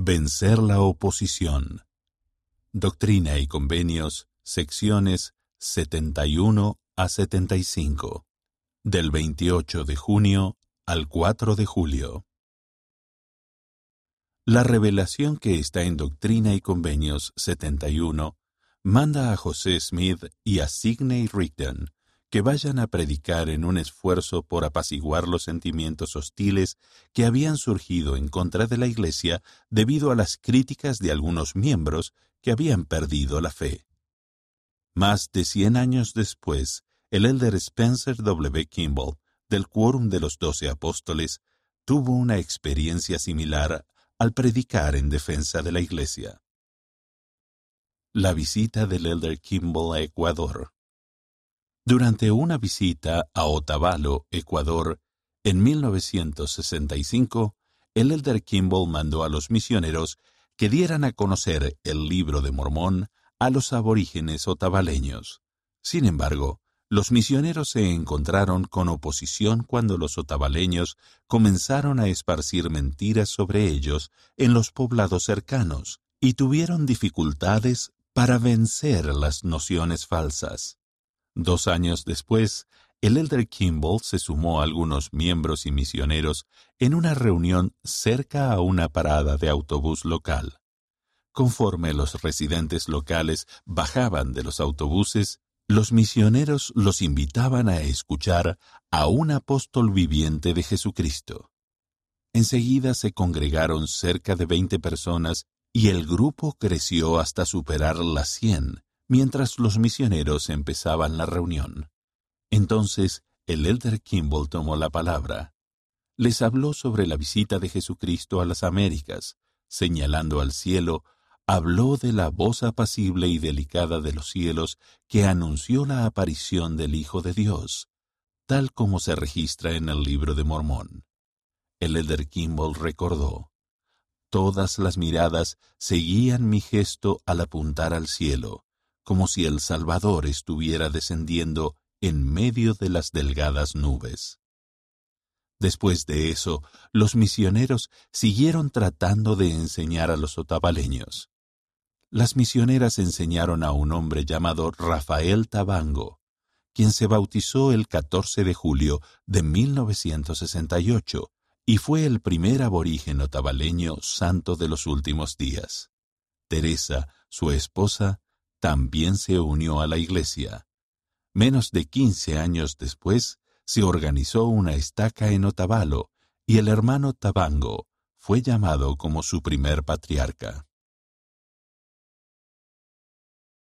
Vencer la oposición. Doctrina y Convenios, secciones 71 a 75, del 28 de junio al 4 de julio. La revelación que está en Doctrina y Convenios 71 manda a José Smith y a Sidney Rigdon que vayan a predicar en un esfuerzo por apaciguar los sentimientos hostiles que habían surgido en contra de la Iglesia debido a las críticas de algunos miembros que habían perdido la fe. Más de cien años después, el elder Spencer W. Kimball, del Quórum de los Doce Apóstoles, tuvo una experiencia similar al predicar en defensa de la Iglesia. La visita del elder Kimball a Ecuador. Durante una visita a Otavalo, Ecuador, en 1965, el elder Kimball mandó a los misioneros que dieran a conocer el libro de Mormón a los aborígenes otavaleños. Sin embargo, los misioneros se encontraron con oposición cuando los otavaleños comenzaron a esparcir mentiras sobre ellos en los poblados cercanos y tuvieron dificultades para vencer las nociones falsas. Dos años después, el elder Kimball se sumó a algunos miembros y misioneros en una reunión cerca a una parada de autobús local. Conforme los residentes locales bajaban de los autobuses, los misioneros los invitaban a escuchar a un apóstol viviente de Jesucristo. Enseguida se congregaron cerca de veinte personas y el grupo creció hasta superar las cien, mientras los misioneros empezaban la reunión. Entonces el elder Kimball tomó la palabra. Les habló sobre la visita de Jesucristo a las Américas, señalando al cielo habló de la voz apacible y delicada de los cielos que anunció la aparición del Hijo de Dios, tal como se registra en el libro de Mormón. El elder Kimball recordó, Todas las miradas seguían mi gesto al apuntar al cielo, como si el Salvador estuviera descendiendo en medio de las delgadas nubes. Después de eso, los misioneros siguieron tratando de enseñar a los otavaleños las misioneras enseñaron a un hombre llamado Rafael Tabango, quien se bautizó el 14 de julio de 1968 y fue el primer aborigen otavaleño santo de los últimos días. Teresa, su esposa, también se unió a la iglesia. Menos de quince años después, se organizó una estaca en Otavalo y el hermano Tabango fue llamado como su primer patriarca.